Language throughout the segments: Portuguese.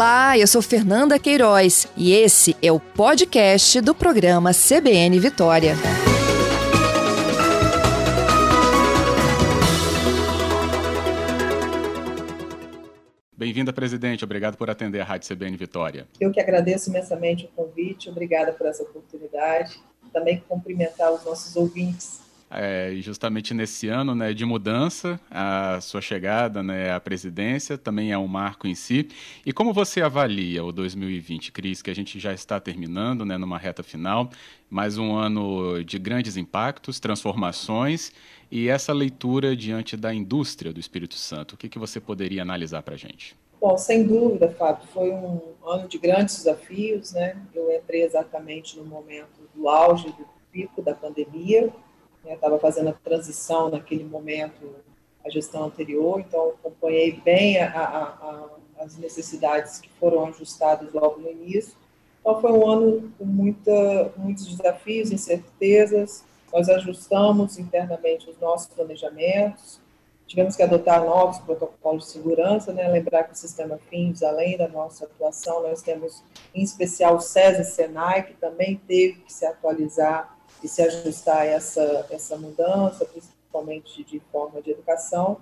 Olá, eu sou Fernanda Queiroz e esse é o podcast do programa CBN Vitória. Bem-vinda, presidente. Obrigado por atender a Rádio CBN Vitória. Eu que agradeço imensamente o convite. Obrigada por essa oportunidade. Também cumprimentar os nossos ouvintes é, justamente nesse ano né, de mudança, a sua chegada né, à presidência também é um marco em si. E como você avalia o 2020, Cris, que a gente já está terminando né, numa reta final, mais um ano de grandes impactos, transformações e essa leitura diante da indústria do Espírito Santo? O que, que você poderia analisar para a gente? Bom, sem dúvida, Fábio, foi um ano de grandes desafios, né? Eu entrei exatamente no momento do auge do pico da pandemia, estava né, fazendo a transição naquele momento, a gestão anterior, então acompanhei bem a, a, a, as necessidades que foram ajustadas logo no início. Então foi um ano com muita, muitos desafios, incertezas, nós ajustamos internamente os nossos planejamentos, tivemos que adotar novos protocolos de segurança, né? lembrar que o sistema FINDS, além da nossa atuação, nós temos em especial o SESI e Senai, que também teve que se atualizar e se ajustar a essa, essa mudança, principalmente de forma de educação.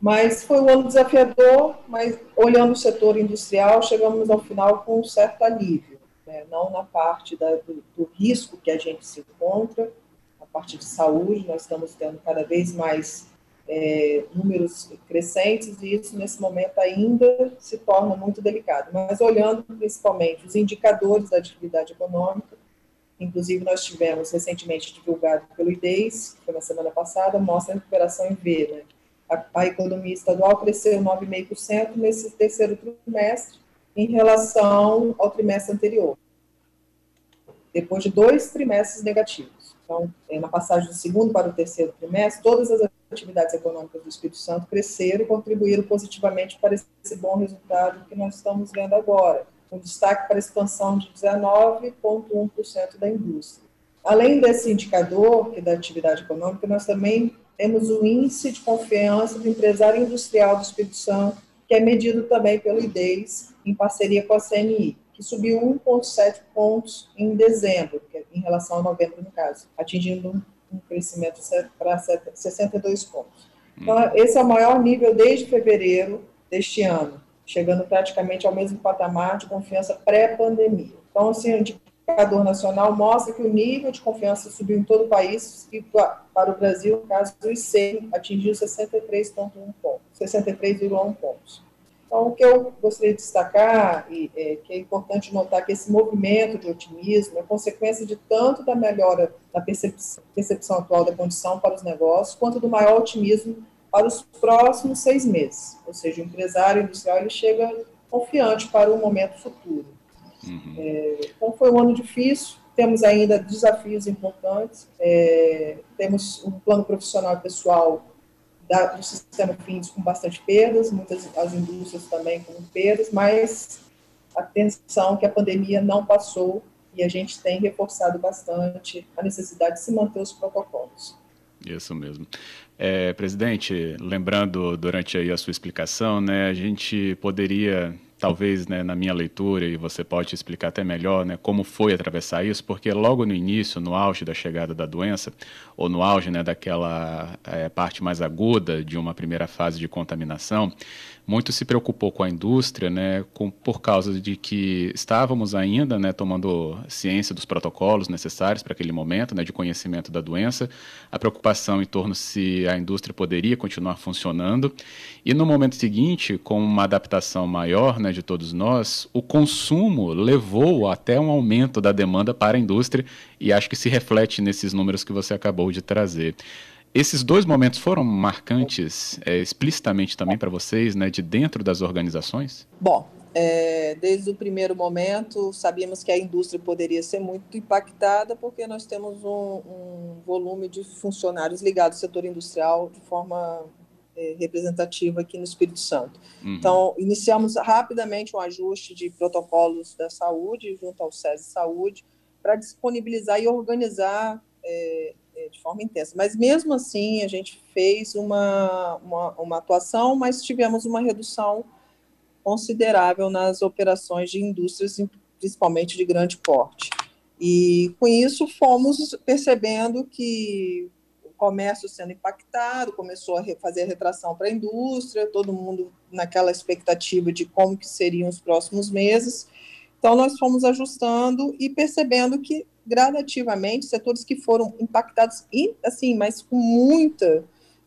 Mas foi um ano desafiador, mas olhando o setor industrial, chegamos ao final com um certo alívio, né? não na parte da, do, do risco que a gente se encontra, a parte de saúde, nós estamos tendo cada vez mais é, números crescentes e isso nesse momento ainda se torna muito delicado. Mas olhando principalmente os indicadores da atividade econômica, Inclusive, nós tivemos recentemente divulgado pelo IDES, que foi na semana passada, mostra a recuperação em V. Né? A, a economia estadual cresceu 9,5% nesse terceiro trimestre em relação ao trimestre anterior, depois de dois trimestres negativos. Então, na passagem do segundo para o terceiro trimestre, todas as atividades econômicas do Espírito Santo cresceram e contribuíram positivamente para esse bom resultado que nós estamos vendo agora com destaque para a expansão de 19,1% da indústria. Além desse indicador, que é da atividade econômica, nós também temos o índice de confiança do empresário industrial do Espírito Santo, que é medido também pelo IDES, em parceria com a CNI, que subiu 1,7 pontos em dezembro, é em relação a novembro, no caso, atingindo um crescimento para 62 pontos. Então, esse é o maior nível desde fevereiro deste ano chegando praticamente ao mesmo patamar de confiança pré-pandemia. Então, assim, o indicador nacional mostra que o nível de confiança subiu em todo o país e para o Brasil, no caso do ICEI, atingiu 63,1 pontos, 63,1 pontos. Então, o que eu gostaria de destacar, e é, que é importante notar que esse movimento de otimismo é consequência de tanto da melhora da percepção, percepção atual da condição para os negócios, quanto do maior otimismo para os próximos seis meses. Ou seja, o empresário industrial ele chega confiante para o momento futuro. Uhum. É, então, foi um ano difícil, temos ainda desafios importantes, é, temos um plano profissional pessoal da, do sistema FINDS com bastante perdas, muitas as indústrias também com perdas, mas atenção que a pandemia não passou e a gente tem reforçado bastante a necessidade de se manter os protocolos. Isso mesmo. É, presidente, lembrando durante aí a sua explicação, né, a gente poderia talvez né, na minha leitura, e você pode explicar até melhor né, como foi atravessar isso, porque logo no início, no auge da chegada da doença, ou no auge né, daquela é, parte mais aguda de uma primeira fase de contaminação, muito se preocupou com a indústria, né, com, por causa de que estávamos ainda né, tomando ciência dos protocolos necessários para aquele momento, né, de conhecimento da doença, a preocupação em torno se a indústria poderia continuar funcionando, e no momento seguinte, com uma adaptação maior né, de todos nós, o consumo levou até um aumento da demanda para a indústria, e acho que se reflete nesses números que você acabou de trazer. Esses dois momentos foram marcantes é, explicitamente também para vocês, né, de dentro das organizações? Bom, é, desde o primeiro momento sabíamos que a indústria poderia ser muito impactada porque nós temos um, um volume de funcionários ligados ao setor industrial de forma representativa aqui no Espírito Santo. Uhum. Então, iniciamos rapidamente um ajuste de protocolos da saúde junto ao SESI Saúde para disponibilizar e organizar é, é, de forma intensa. Mas mesmo assim, a gente fez uma, uma, uma, atuação, mas tivemos uma redução considerável nas operações de indústrias, principalmente de grande porte. E com isso fomos percebendo que comércio sendo impactado, começou a fazer a retração para a indústria, todo mundo naquela expectativa de como que seriam os próximos meses. Então nós fomos ajustando e percebendo que gradativamente setores que foram impactados assim, mas com muita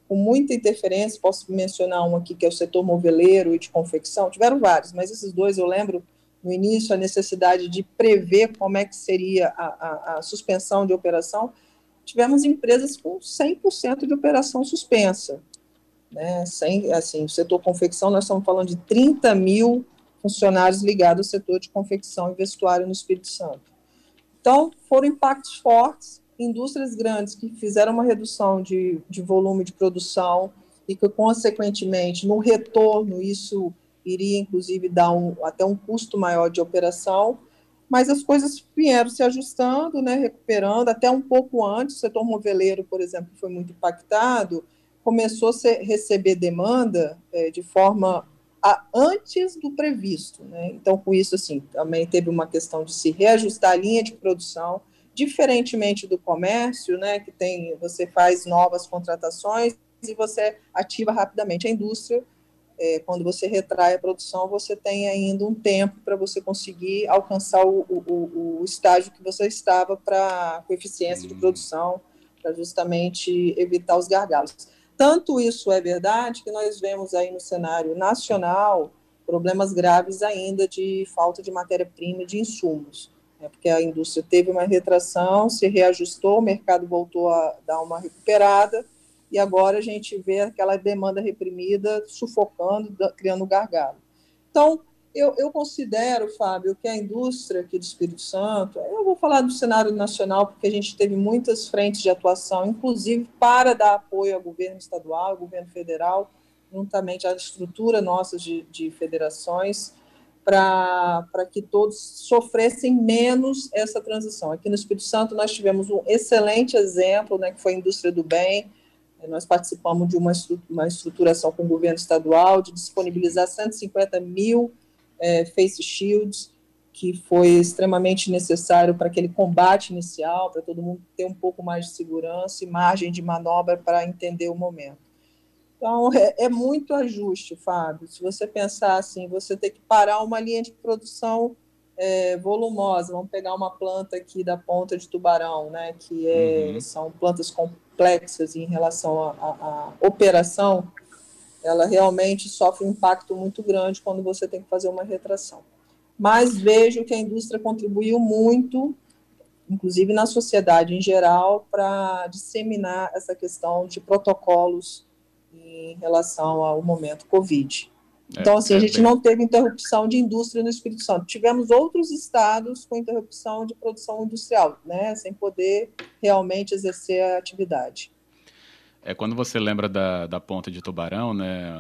com muita interferência, posso mencionar um aqui que é o setor moveleiro e de confecção, tiveram vários, mas esses dois eu lembro no início a necessidade de prever como é que seria a, a, a suspensão de operação, tivemos empresas com 100% de operação suspensa. Né? Sem, assim, o setor confecção, nós estamos falando de 30 mil funcionários ligados ao setor de confecção e vestuário no Espírito Santo. Então, foram impactos fortes, indústrias grandes que fizeram uma redução de, de volume de produção e que, consequentemente, no retorno, isso iria inclusive dar um, até um custo maior de operação, mas as coisas vieram se ajustando, né, recuperando, até um pouco antes, o setor moveleiro, por exemplo, foi muito impactado, começou a receber demanda é, de forma a, antes do previsto, né, então com isso, assim, também teve uma questão de se reajustar a linha de produção, diferentemente do comércio, né, que tem, você faz novas contratações e você ativa rapidamente a indústria, é, quando você retrai a produção, você tem ainda um tempo para você conseguir alcançar o, o, o, estágio que você estava para com eficiência de produção, para justamente evitar os gargalos. Tanto isso é verdade que nós vemos aí no cenário nacional problemas graves ainda de falta de matéria-prima e de insumos, né, porque a indústria teve uma retração, se reajustou, o mercado voltou a dar uma recuperada, e agora a gente vê aquela demanda reprimida sufocando, criando gargalo. Então, eu, eu, considero, Fábio, que a indústria aqui do Espírito Santo, eu vou falar do cenário nacional, porque a gente teve muitas frentes de atuação, inclusive para dar apoio ao governo estadual, ao governo federal, juntamente à estrutura nossa de, de federações, para que todos sofressem menos essa transição. Aqui no Espírito Santo nós tivemos um excelente exemplo, né, que foi a indústria do bem, nós participamos de uma, uma estruturação com o governo estadual de disponibilizar 150 mil é, face shields, que foi extremamente necessário para aquele combate inicial, para todo mundo ter um pouco mais de segurança e margem de manobra para entender o momento. Então, é, é, muito ajuste, Fábio. Se você pensar assim, você tem que parar uma linha de produção é, volumosa. Vamos pegar uma planta aqui da ponta de tubarão, né, que é, uhum. são plantas complexas em relação à operação, ela realmente sofre um impacto muito grande quando você tem que fazer uma retração. Mas vejo que a indústria contribuiu muito, inclusive na sociedade em geral, para disseminar essa questão de protocolos em relação ao momento Covid. É, então, assim, é, a gente bem... não teve interrupção de indústria no Espírito Santo. Tivemos outros estados com interrupção de produção industrial, né, sem poder realmente exercer a atividade. É quando você lembra da, da Ponta de Tubarão, né,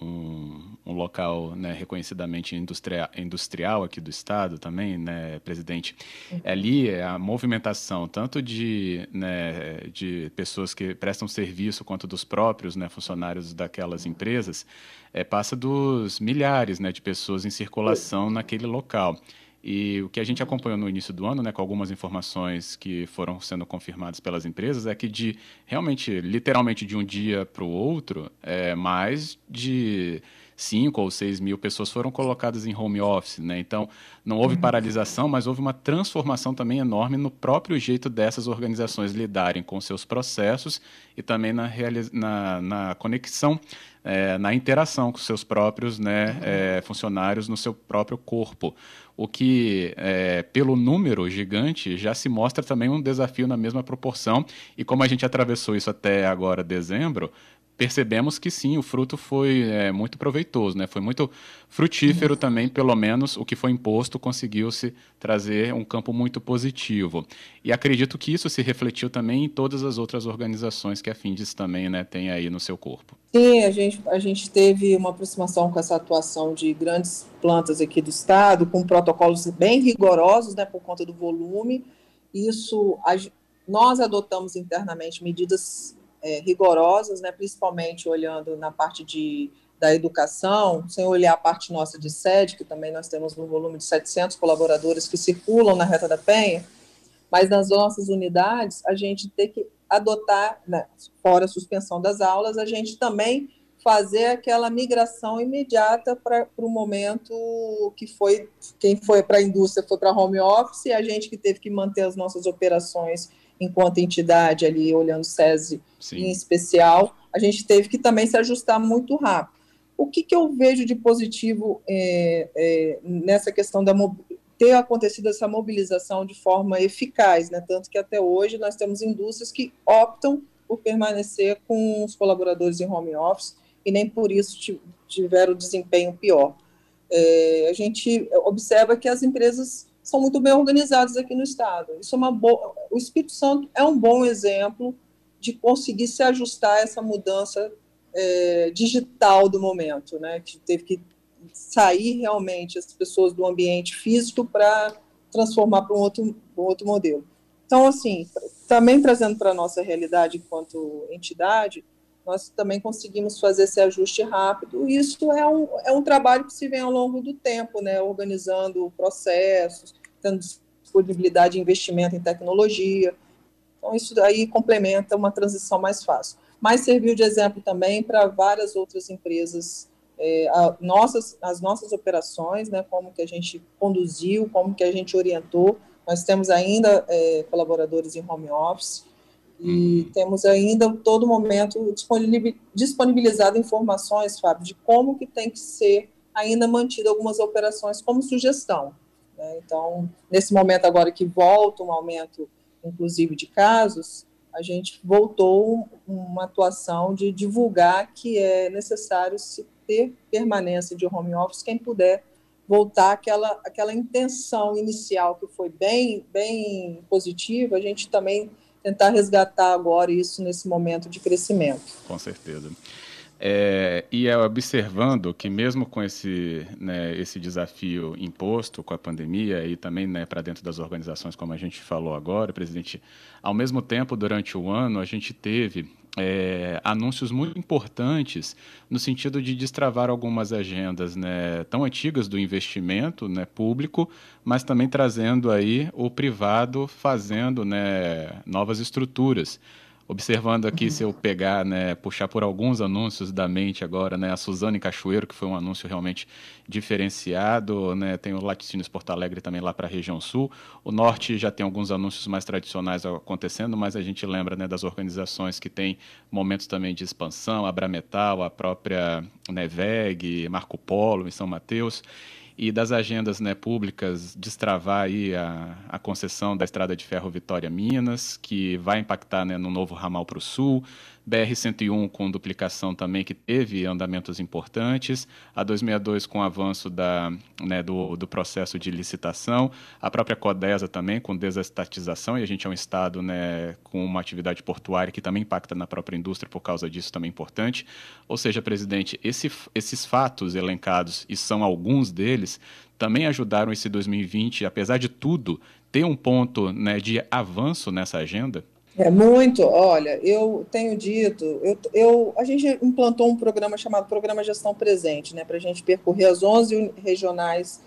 um, um local né, reconhecidamente industrial, industrial aqui do estado também, né, presidente. Uhum. Ali é a movimentação tanto de, né, de pessoas que prestam serviço quanto dos próprios né, funcionários daquelas empresas é, passa dos milhares né, de pessoas em circulação naquele local. E o que a gente acompanhou no início do ano, né, com algumas informações que foram sendo confirmadas pelas empresas, é que de realmente, literalmente de um dia para o outro, é, mais de 5 ou 6 mil pessoas foram colocadas em home office, né? Então, não houve uhum. paralisação, mas houve uma transformação também enorme no próprio jeito dessas organizações lidarem com seus processos e também na, na, na conexão é, na interação com seus próprios né, é, funcionários no seu próprio corpo. O que, é, pelo número gigante, já se mostra também um desafio na mesma proporção. E como a gente atravessou isso até agora, dezembro, percebemos que sim, o fruto foi é, muito proveitoso, né? foi muito frutífero também, pelo menos o que foi imposto conseguiu-se trazer um campo muito positivo. E acredito que isso se refletiu também em todas as outras organizações que a Findes também né, tem aí no seu corpo. Sim, a gente, a gente teve uma aproximação com essa atuação de grandes plantas aqui do Estado, com protocolos bem rigorosos, né, por conta do volume. Isso, a, nós adotamos internamente medidas é, rigorosas, né, principalmente olhando na parte de, da educação, sem olhar a parte nossa de sede, que também nós temos um volume de 700 colaboradores que circulam na Reta da Penha, mas nas nossas unidades, a gente tem que adotar, né, fora a suspensão das aulas, a gente também fazer aquela migração imediata para o momento que foi, quem foi para a indústria foi para home office, a gente que teve que manter as nossas operações enquanto entidade ali, olhando SESI Sim. em especial, a gente teve que também se ajustar muito rápido. O que, que eu vejo de positivo é, é, nessa questão da ter acontecido essa mobilização de forma eficaz, né? Tanto que até hoje nós temos indústrias que optam por permanecer com os colaboradores em home office e nem por isso tiveram desempenho pior. É, a gente observa que as empresas são muito bem organizados aqui no estado. Isso é uma boa. O Espírito Santo é um bom exemplo de conseguir se ajustar a essa mudança é, digital do momento, né? Que teve que sair realmente as pessoas do ambiente físico para transformar para um outro, um outro modelo. Então, assim, também trazendo para a nossa realidade enquanto entidade, nós também conseguimos fazer esse ajuste rápido. Isso é um, é um trabalho que se vem ao longo do tempo, né, organizando processos, tendo disponibilidade de investimento em tecnologia. Então, isso daí complementa uma transição mais fácil. Mas serviu de exemplo também para várias outras empresas, é, a, nossas, as nossas operações, né, como que a gente conduziu, como que a gente orientou. Nós temos ainda é, colaboradores em home office, e temos ainda, todo momento, disponibilizado informações, Fábio, de como que tem que ser ainda mantida algumas operações como sugestão. Né? Então, nesse momento agora que volta um aumento, inclusive, de casos, a gente voltou uma atuação de divulgar que é necessário se ter permanência de home office, quem puder voltar aquela, aquela intenção inicial que foi bem, bem positiva, a gente também tentar resgatar agora isso nesse momento de crescimento. Com certeza. É, e é observando que mesmo com esse, né, esse desafio imposto com a pandemia e também né, para dentro das organizações, como a gente falou agora, presidente, ao mesmo tempo, durante o ano, a gente teve é, anúncios muito importantes no sentido de destravar algumas agendas né, tão antigas do investimento né, público, mas também trazendo aí o privado fazendo né, novas estruturas. Observando aqui, uhum. se eu pegar, né, puxar por alguns anúncios da mente agora, né, a Suzane Cachoeiro, que foi um anúncio realmente diferenciado, né, tem o Laticínios Porto Alegre também lá para a região sul. O Norte já tem alguns anúncios mais tradicionais acontecendo, mas a gente lembra né, das organizações que têm momentos também de expansão, a Abrametal, a própria Neveg, Marco Polo em São Mateus e das agendas né, públicas destravar aí a, a concessão da Estrada de Ferro Vitória Minas, que vai impactar né, no novo ramal para o sul, BR-101 com duplicação também, que teve andamentos importantes, a 262 com avanço da, né, do, do processo de licitação, a própria Codesa também com desestatização, e a gente é um estado né, com uma atividade portuária que também impacta na própria indústria, por causa disso também importante. Ou seja, presidente, esse, esses fatos elencados, e são alguns deles, também ajudaram esse 2020, apesar de tudo, ter um ponto né, de avanço nessa agenda? É muito. Olha, eu tenho dito, eu, eu, a gente implantou um programa chamado Programa Gestão Presente, né, para a gente percorrer as 11 regionais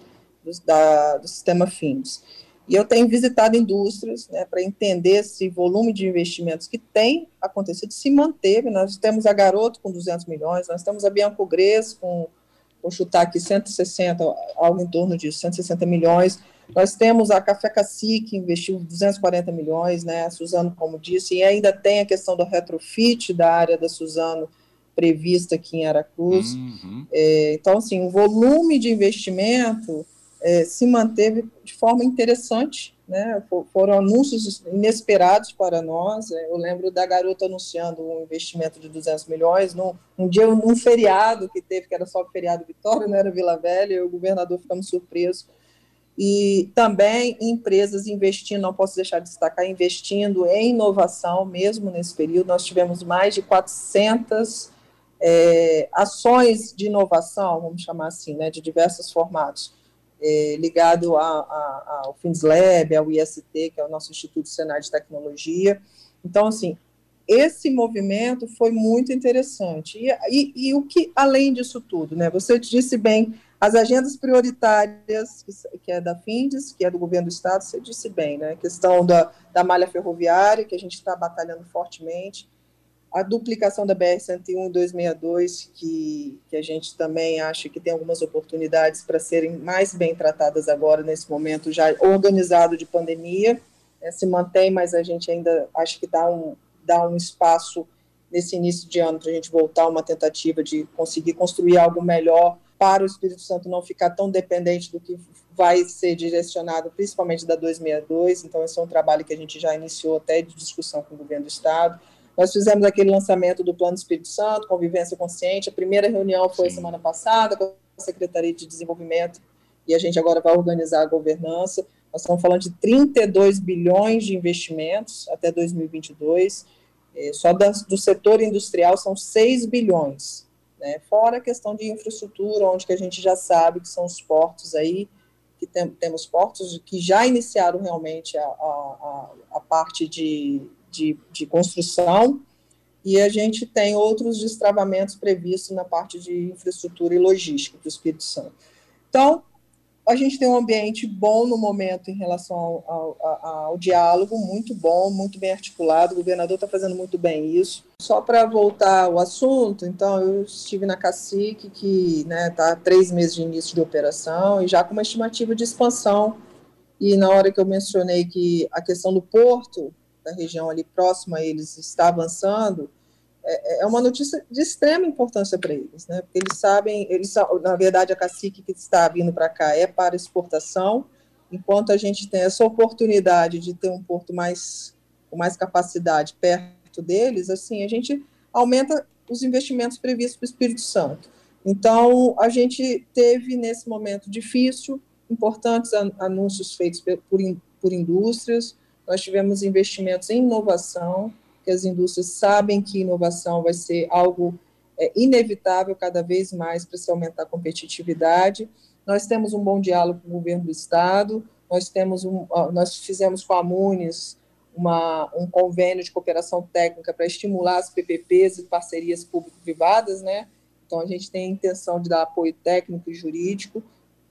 do, da, do sistema FINDES. E eu tenho visitado indústrias né, para entender esse volume de investimentos que tem acontecido, se manteve. Nós temos a Garoto com 200 milhões, nós temos a Bianco Gres com, vou chutar aqui, 160, algo em torno disso, 160 milhões. Nós temos a Café Cacique, que investiu 240 milhões, né? A Suzano, como disse, e ainda tem a questão do retrofit da área da Suzano prevista aqui em Aracruz. Uhum. É, então, assim, o volume de investimento é, se manteve de forma interessante, né? Foram anúncios inesperados para nós. É, eu lembro da garota anunciando um investimento de 200 milhões num, num dia, num feriado que teve, que era só o feriado Vitória, não era Vila Velha, e o governador ficamos surpresos e também empresas investindo, não posso deixar de destacar, investindo em inovação, mesmo nesse período, nós tivemos mais de 400 é, ações de inovação, vamos chamar assim, né, de diversos formatos, é, ligado a, a, ao FINSLab, ao IST, que é o nosso Instituto Senar de Tecnologia. Então, assim, esse movimento foi muito interessante. E, e, e, o que, além disso tudo, né, você disse bem, as agendas prioritárias, que, é da FINDES, que é do governo do Estado, você disse bem, né, a questão da, da malha ferroviária, que a gente está batalhando fortemente, a duplicação da BR-101 262, que, que a gente também acha que tem algumas oportunidades para serem mais bem tratadas agora, nesse momento já organizado de pandemia, né, se mantém, mas a gente ainda acha que dá um, dá um espaço nesse início de ano para a gente voltar a uma tentativa de conseguir construir algo melhor para o Espírito Santo não ficar tão dependente do que vai ser direcionado, principalmente da 262. Então, esse é um trabalho que a gente já iniciou até de discussão com o governo do Estado. Nós fizemos aquele lançamento do Plano Espírito Santo, Convivência Consciente. A primeira reunião foi Sim. semana passada com a Secretaria de Desenvolvimento e a gente agora vai organizar a governança. Nós estamos falando de 32 bilhões de investimentos até 2022. É, só do setor industrial são 6 bilhões, né? fora a questão de infraestrutura, onde que a gente já sabe que são os portos aí, que tem, temos portos que já iniciaram realmente a, a, a parte de, de, de construção, e a gente tem outros destravamentos previstos na parte de infraestrutura e logística para o Espírito Santo. Então, a gente tem um ambiente bom no momento em relação ao, ao, ao diálogo, muito bom, muito bem articulado. O governador está fazendo muito bem isso. Só para voltar ao assunto, então, eu estive na Cacique, que está né, tá três meses de início de operação e já com uma estimativa de expansão. E na hora que eu mencionei que a questão do porto, da região ali próxima a eles, está avançando, é, é uma notícia de extrema importância para eles, né? Porque eles sabem, eles na verdade a cacique que está vindo para cá é para exportação, enquanto a gente tem essa oportunidade de ter um porto mais com mais capacidade perto deles, assim a gente aumenta os investimentos previstos para o Espírito Santo. Então a gente teve nesse momento difícil importantes anúncios feitos por, por indústrias, nós tivemos investimentos em inovação que as indústrias sabem que inovação vai ser algo é, inevitável cada vez mais para se aumentar a competitividade. Nós temos um bom diálogo com o governo do estado, nós temos um, nós fizemos com a Munes uma, um convênio de cooperação técnica para estimular as PPPs e parcerias público-privadas, né? Então a gente tem a intenção de dar apoio técnico e jurídico.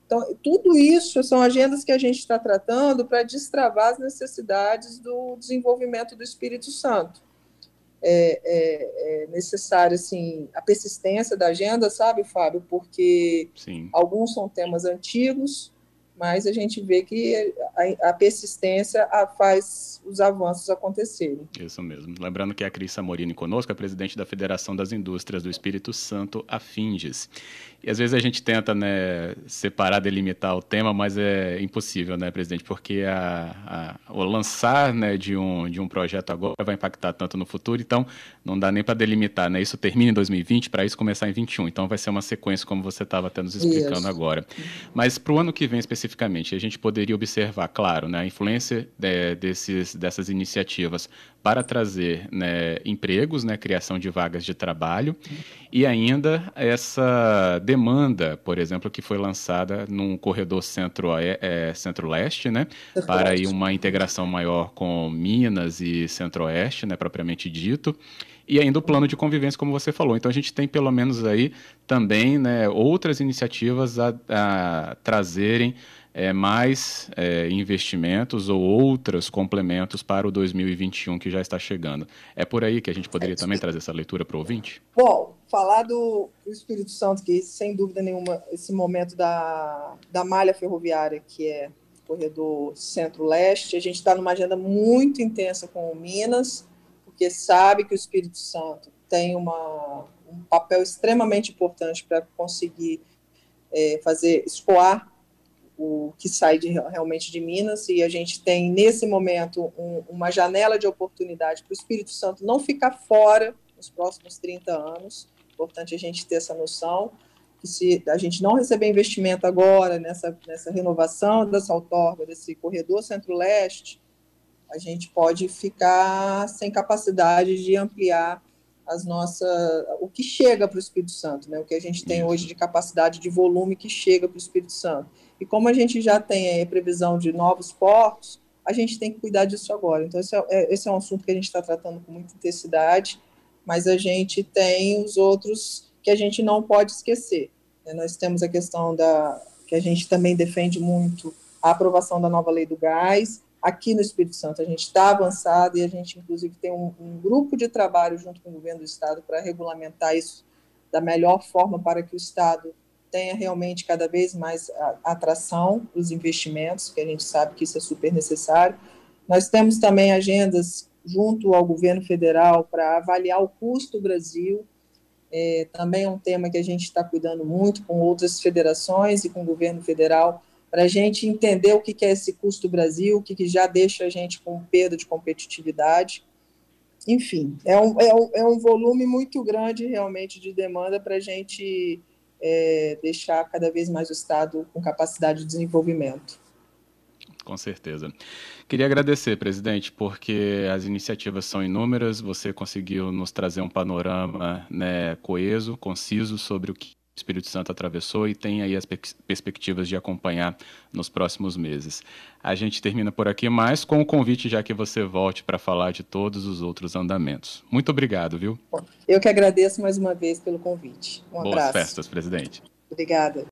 Então tudo isso são agendas que a gente está tratando para destravar as necessidades do desenvolvimento do Espírito Santo é, é, é necessário assim a persistência da agenda, sabe, Fábio? Porque Sim. alguns são temas antigos, mas a gente vê que a, persistência faz os avanços acontecerem. Isso mesmo. Lembrando que a Cris Morini conosco, a presidente da Federação das Indústrias do Espírito Santo, a Finges. E às vezes a gente tenta né, separar, delimitar o tema, mas é impossível, né, presidente? Porque a, a, o lançar né, de, um, de um projeto agora vai impactar tanto no futuro, então não dá nem para delimitar, né? Isso termina em 2020, para isso começar em 21. Então vai ser uma sequência, como você estava até nos explicando isso. agora. Mas para o ano que vem especificamente, a gente poderia observar, claro, né, a influência de, desses, dessas iniciativas para trazer né, empregos, né, criação de vagas de trabalho e ainda essa demanda, por exemplo, que foi lançada num corredor centro-leste, é, centro né, para aí uma integração maior com Minas e centro-oeste, né, propriamente dito e ainda o plano de convivência, como você falou. Então a gente tem pelo menos aí também né, outras iniciativas a, a trazerem é, mais é, investimentos ou outros complementos para o 2021 que já está chegando. É por aí que a gente poderia também trazer essa leitura para o ouvinte? Bom, falar do, do, Espírito Santo, que sem dúvida nenhuma, esse momento da, da malha ferroviária, que é o corredor centro-leste, a gente está numa agenda muito intensa com o Minas, porque sabe que o Espírito Santo tem uma, um papel extremamente importante para conseguir é, fazer escoar o que sai de, realmente de Minas, e a gente tem, nesse momento, um, uma janela de oportunidade para o Espírito Santo não ficar fora nos próximos 30 anos. Importante a gente ter essa noção que se a gente não receber investimento agora nessa, nessa renovação dessa outorga, desse corredor centro-leste, a gente pode ficar sem capacidade de ampliar as nossas o que chega para o Espírito Santo, né? O que a gente tem hoje de capacidade de volume que chega para o Espírito Santo. E como a gente já tem a previsão de novos portos, a gente tem que cuidar disso agora. Então, esse é, é esse é um assunto que a gente está tratando com muita intensidade, mas a gente tem os outros que a gente não pode esquecer. Né? Nós temos a questão da que a gente também defende muito a aprovação da nova lei do gás. Aqui no Espírito Santo a gente está avançado e a gente inclusive tem um, um grupo de trabalho junto com o governo do estado para regulamentar isso da melhor forma para que o estado tenha realmente cada vez mais atração para os investimentos, que a gente sabe que isso é super necessário. Nós temos também agendas junto ao governo federal para avaliar o custo do Brasil, é, também é um tema que a gente está cuidando muito com outras federações e com o governo federal, para a gente entender o que é esse custo Brasil, o que, que já deixa a gente com perda de competitividade. Enfim, é um, é um, é um volume muito grande realmente de demanda para a gente é, deixar cada vez mais o Estado com capacidade de desenvolvimento. Com certeza. Queria agradecer, presidente, porque as iniciativas são inúmeras, você conseguiu nos trazer um panorama né, coeso, conciso sobre o que Espírito Santo atravessou e tem aí as perspectivas de acompanhar nos próximos meses. A gente termina por aqui, mas com o convite já que você volte para falar de todos os outros andamentos. Muito obrigado, viu? Eu que agradeço mais uma vez pelo convite. Um Boas abraço. festas, presidente. Obrigada.